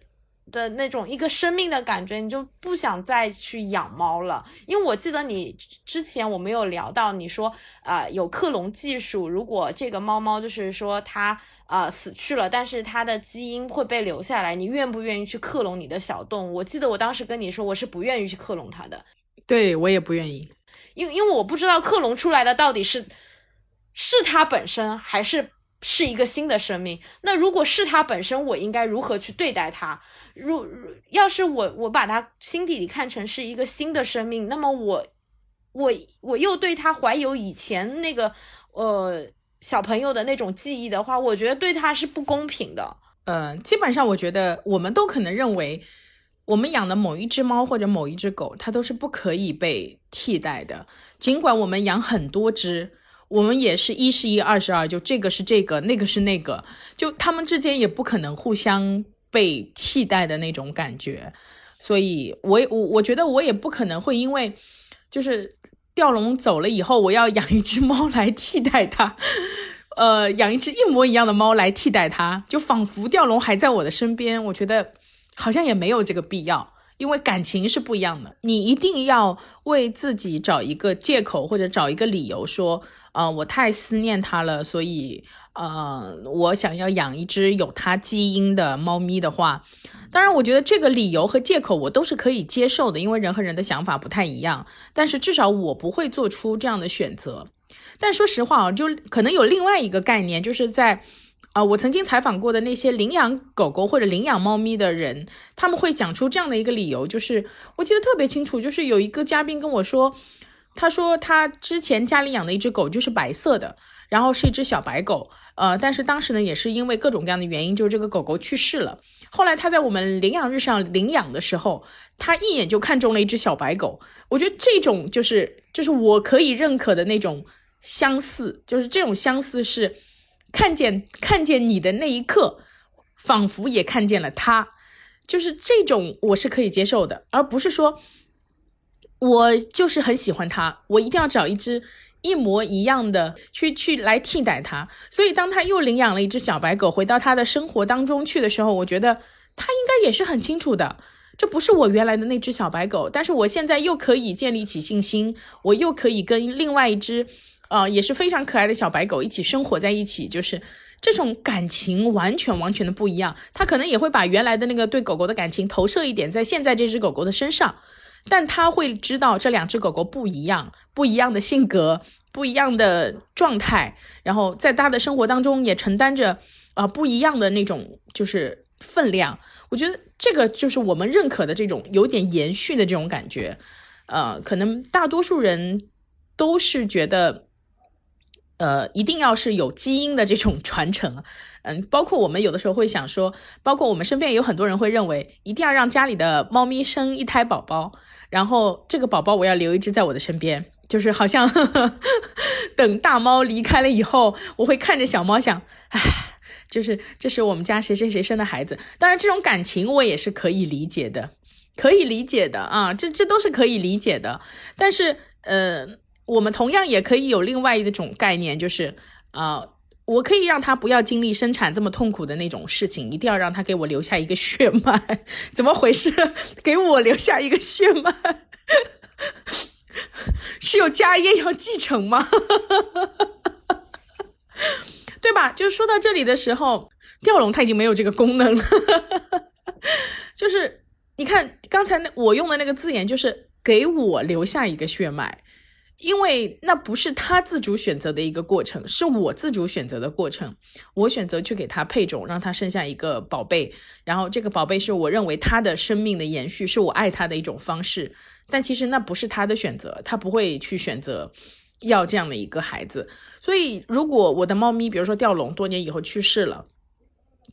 的那种一个生命的感觉，你就不想再去养猫了。因为我记得你之前我们有聊到，你说啊有克隆技术，如果这个猫猫就是说它啊死去了，但是它的基因会被留下来，你愿不愿意去克隆你的小动物？我记得我当时跟你说，我是不愿意去克隆它的。对我也不愿意，因为因为我不知道克隆出来的到底是是它本身还是。是一个新的生命，那如果是它本身，我应该如何去对待它？如要是我我把它心底里看成是一个新的生命，那么我我我又对它怀有以前那个呃小朋友的那种记忆的话，我觉得对它是不公平的。呃，基本上我觉得我们都可能认为，我们养的某一只猫或者某一只狗，它都是不可以被替代的，尽管我们养很多只。我们也是一是一，二是二，就这个是这个，那个是那个，就他们之间也不可能互相被替代的那种感觉，所以，我我我觉得我也不可能会因为就是吊笼走了以后，我要养一只猫来替代它，呃，养一只一模一样的猫来替代它，就仿佛吊笼还在我的身边，我觉得好像也没有这个必要。因为感情是不一样的，你一定要为自己找一个借口或者找一个理由，说，呃，我太思念它了，所以，呃，我想要养一只有它基因的猫咪的话，当然，我觉得这个理由和借口我都是可以接受的，因为人和人的想法不太一样，但是至少我不会做出这样的选择。但说实话啊，就可能有另外一个概念，就是在。啊，我曾经采访过的那些领养狗狗或者领养猫咪的人，他们会讲出这样的一个理由，就是我记得特别清楚，就是有一个嘉宾跟我说，他说他之前家里养的一只狗就是白色的，然后是一只小白狗，呃，但是当时呢也是因为各种各样的原因，就是这个狗狗去世了。后来他在我们领养日上领养的时候，他一眼就看中了一只小白狗。我觉得这种就是就是我可以认可的那种相似，就是这种相似是。看见看见你的那一刻，仿佛也看见了他，就是这种我是可以接受的，而不是说，我就是很喜欢他，我一定要找一只一模一样的去去来替代他。所以当他又领养了一只小白狗回到他的生活当中去的时候，我觉得他应该也是很清楚的，这不是我原来的那只小白狗，但是我现在又可以建立起信心，我又可以跟另外一只。啊，也是非常可爱的小白狗，一起生活在一起，就是这种感情完全完全的不一样。他可能也会把原来的那个对狗狗的感情投射一点在现在这只狗狗的身上，但他会知道这两只狗狗不一样，不一样的性格，不一样的状态，然后在他的生活当中也承担着啊不一样的那种就是分量。我觉得这个就是我们认可的这种有点延续的这种感觉。呃，可能大多数人都是觉得。呃，一定要是有基因的这种传承，嗯，包括我们有的时候会想说，包括我们身边有很多人会认为，一定要让家里的猫咪生一胎宝宝，然后这个宝宝我要留一只在我的身边，就是好像 等大猫离开了以后，我会看着小猫想，唉，就是这是我们家谁谁谁生的孩子。当然，这种感情我也是可以理解的，可以理解的啊，这这都是可以理解的。但是，呃。我们同样也可以有另外一种概念，就是，呃，我可以让他不要经历生产这么痛苦的那种事情，一定要让他给我留下一个血脉，怎么回事？给我留下一个血脉，是有家业要继承吗？对吧？就说到这里的时候，吊龙它已经没有这个功能了，就是你看刚才那我用的那个字眼，就是给我留下一个血脉。因为那不是他自主选择的一个过程，是我自主选择的过程。我选择去给他配种，让他生下一个宝贝，然后这个宝贝是我认为他的生命的延续，是我爱他的一种方式。但其实那不是他的选择，他不会去选择要这样的一个孩子。所以，如果我的猫咪，比如说吊龙，多年以后去世了，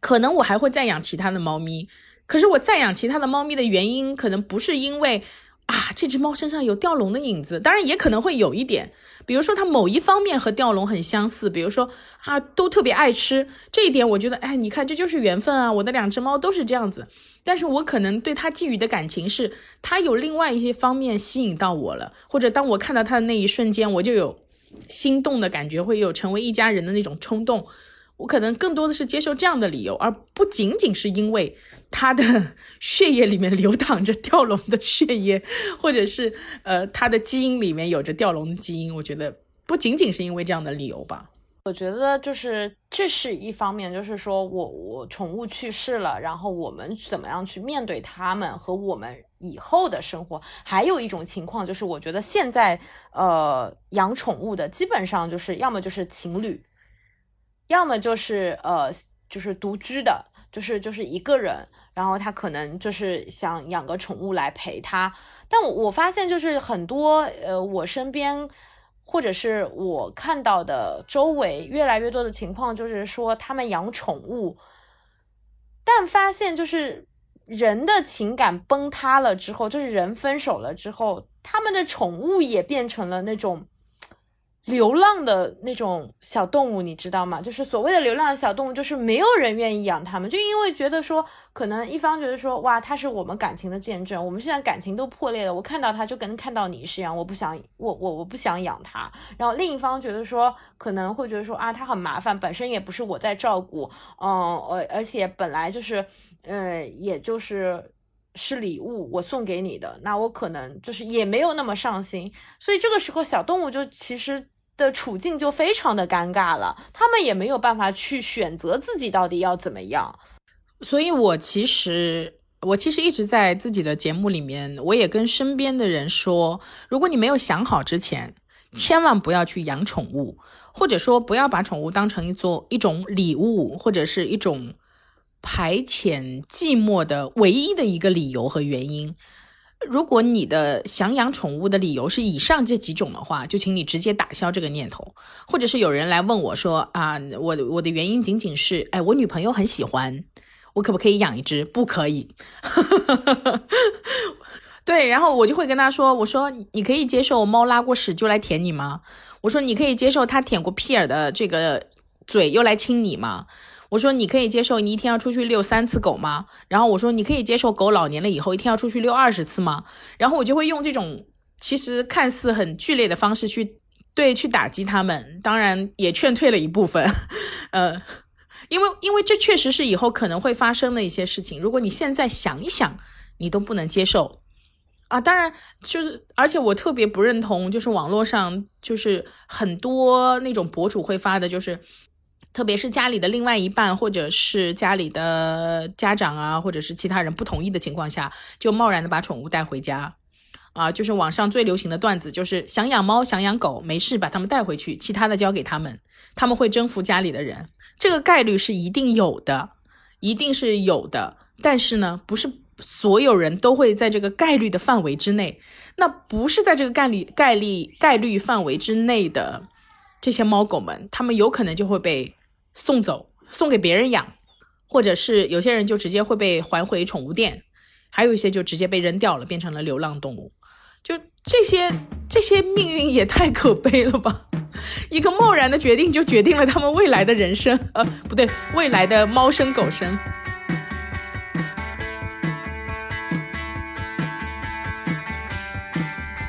可能我还会再养其他的猫咪。可是我再养其他的猫咪的原因，可能不是因为。啊，这只猫身上有吊龙的影子，当然也可能会有一点，比如说它某一方面和吊龙很相似，比如说啊，都特别爱吃，这一点我觉得，哎，你看这就是缘分啊，我的两只猫都是这样子，但是我可能对它寄予的感情是，它有另外一些方面吸引到我了，或者当我看到它的那一瞬间，我就有心动的感觉，会有成为一家人的那种冲动。我可能更多的是接受这样的理由，而不仅仅是因为他的 血液里面流淌着吊龙的血液，或者是呃他的基因里面有着吊龙的基因。我觉得不仅仅是因为这样的理由吧。我觉得就是这是一方面，就是说我我宠物去世了，然后我们怎么样去面对他们和我们以后的生活。还有一种情况就是，我觉得现在呃养宠物的基本上就是要么就是情侣，要么就是呃就是独居的，就是就是一个人，然后他可能就是想养个宠物来陪他。但我我发现就是很多呃我身边。或者是我看到的周围越来越多的情况，就是说他们养宠物，但发现就是人的情感崩塌了之后，就是人分手了之后，他们的宠物也变成了那种。流浪的那种小动物，你知道吗？就是所谓的流浪的小动物，就是没有人愿意养它们，就因为觉得说，可能一方觉得说，哇，它是我们感情的见证，我们现在感情都破裂了，我看到它就跟看到你是一样，我不想，我我我不想养它。然后另一方觉得说，可能会觉得说，啊，它很麻烦，本身也不是我在照顾，嗯，而而且本来就是，呃，也就是是礼物我送给你的，那我可能就是也没有那么上心，所以这个时候小动物就其实。的处境就非常的尴尬了，他们也没有办法去选择自己到底要怎么样。所以，我其实我其实一直在自己的节目里面，我也跟身边的人说，如果你没有想好之前，千万不要去养宠物，或者说不要把宠物当成一座一种礼物，或者是一种排遣寂寞的唯一的一个理由和原因。如果你的想养宠物的理由是以上这几种的话，就请你直接打消这个念头。或者是有人来问我说啊，我我的原因仅仅是，哎，我女朋友很喜欢，我可不可以养一只？不可以。对，然后我就会跟他说，我说你可以接受猫拉过屎就来舔你吗？我说你可以接受它舔过屁眼的这个嘴又来亲你吗？我说你可以接受你一天要出去遛三次狗吗？然后我说你可以接受狗老年了以后一天要出去遛二十次吗？然后我就会用这种其实看似很剧烈的方式去对去打击他们，当然也劝退了一部分，呃，因为因为这确实是以后可能会发生的一些事情。如果你现在想一想，你都不能接受啊！当然就是，而且我特别不认同，就是网络上就是很多那种博主会发的，就是。特别是家里的另外一半，或者是家里的家长啊，或者是其他人不同意的情况下，就贸然的把宠物带回家，啊，就是网上最流行的段子，就是想养猫想养狗，没事把它们带回去，其他的交给他们，他们会征服家里的人，这个概率是一定有的，一定是有的。但是呢，不是所有人都会在这个概率的范围之内，那不是在这个概率概率概率范围之内的这些猫狗们，他们有可能就会被。送走，送给别人养，或者是有些人就直接会被还回宠物店，还有一些就直接被扔掉了，变成了流浪动物。就这些，这些命运也太可悲了吧！一个贸然的决定就决定了他们未来的人生，呃，不对，未来的猫生狗生。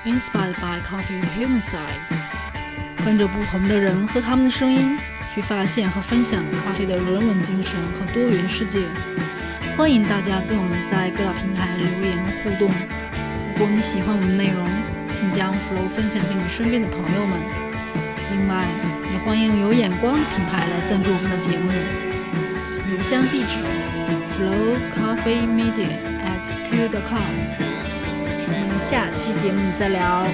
Inspired by Coffee Human Side，跟着不同的人和他们的声音。去发现和分享咖啡的人文精神和多元世界。欢迎大家跟我们在各大平台留言互动。如果你喜欢我们的内容，请将 Flow 分享给你身边的朋友们。另外，也欢迎有眼光的品牌来赞助我们的节目。邮箱地址：flowcoffeemedia@q.com。我们下期节目再聊。